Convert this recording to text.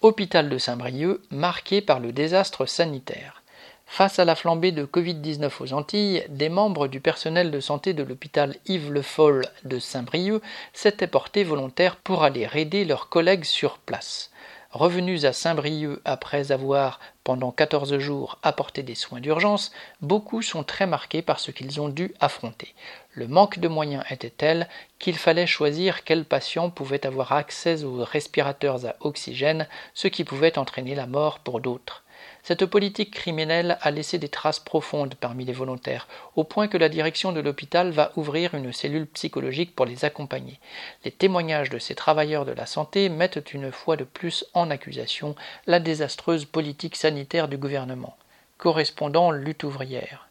Hôpital de Saint-Brieuc marqué par le désastre sanitaire. Face à la flambée de Covid-19 aux Antilles, des membres du personnel de santé de l'hôpital Yves Le Foll de Saint-Brieuc s'étaient portés volontaires pour aller aider leurs collègues sur place. Revenus à Saint-Brieuc après avoir, pendant 14 jours, apporté des soins d'urgence, beaucoup sont très marqués par ce qu'ils ont dû affronter. Le manque de moyens était tel qu'il fallait choisir quels patients pouvaient avoir accès aux respirateurs à oxygène, ce qui pouvait entraîner la mort pour d'autres. Cette politique criminelle a laissé des traces profondes parmi les volontaires, au point que la direction de l'hôpital va ouvrir une cellule psychologique pour les accompagner. Les témoignages de ces travailleurs de la santé mettent une fois de plus en accusation la désastreuse politique sanitaire du gouvernement. Correspondant lutte ouvrière.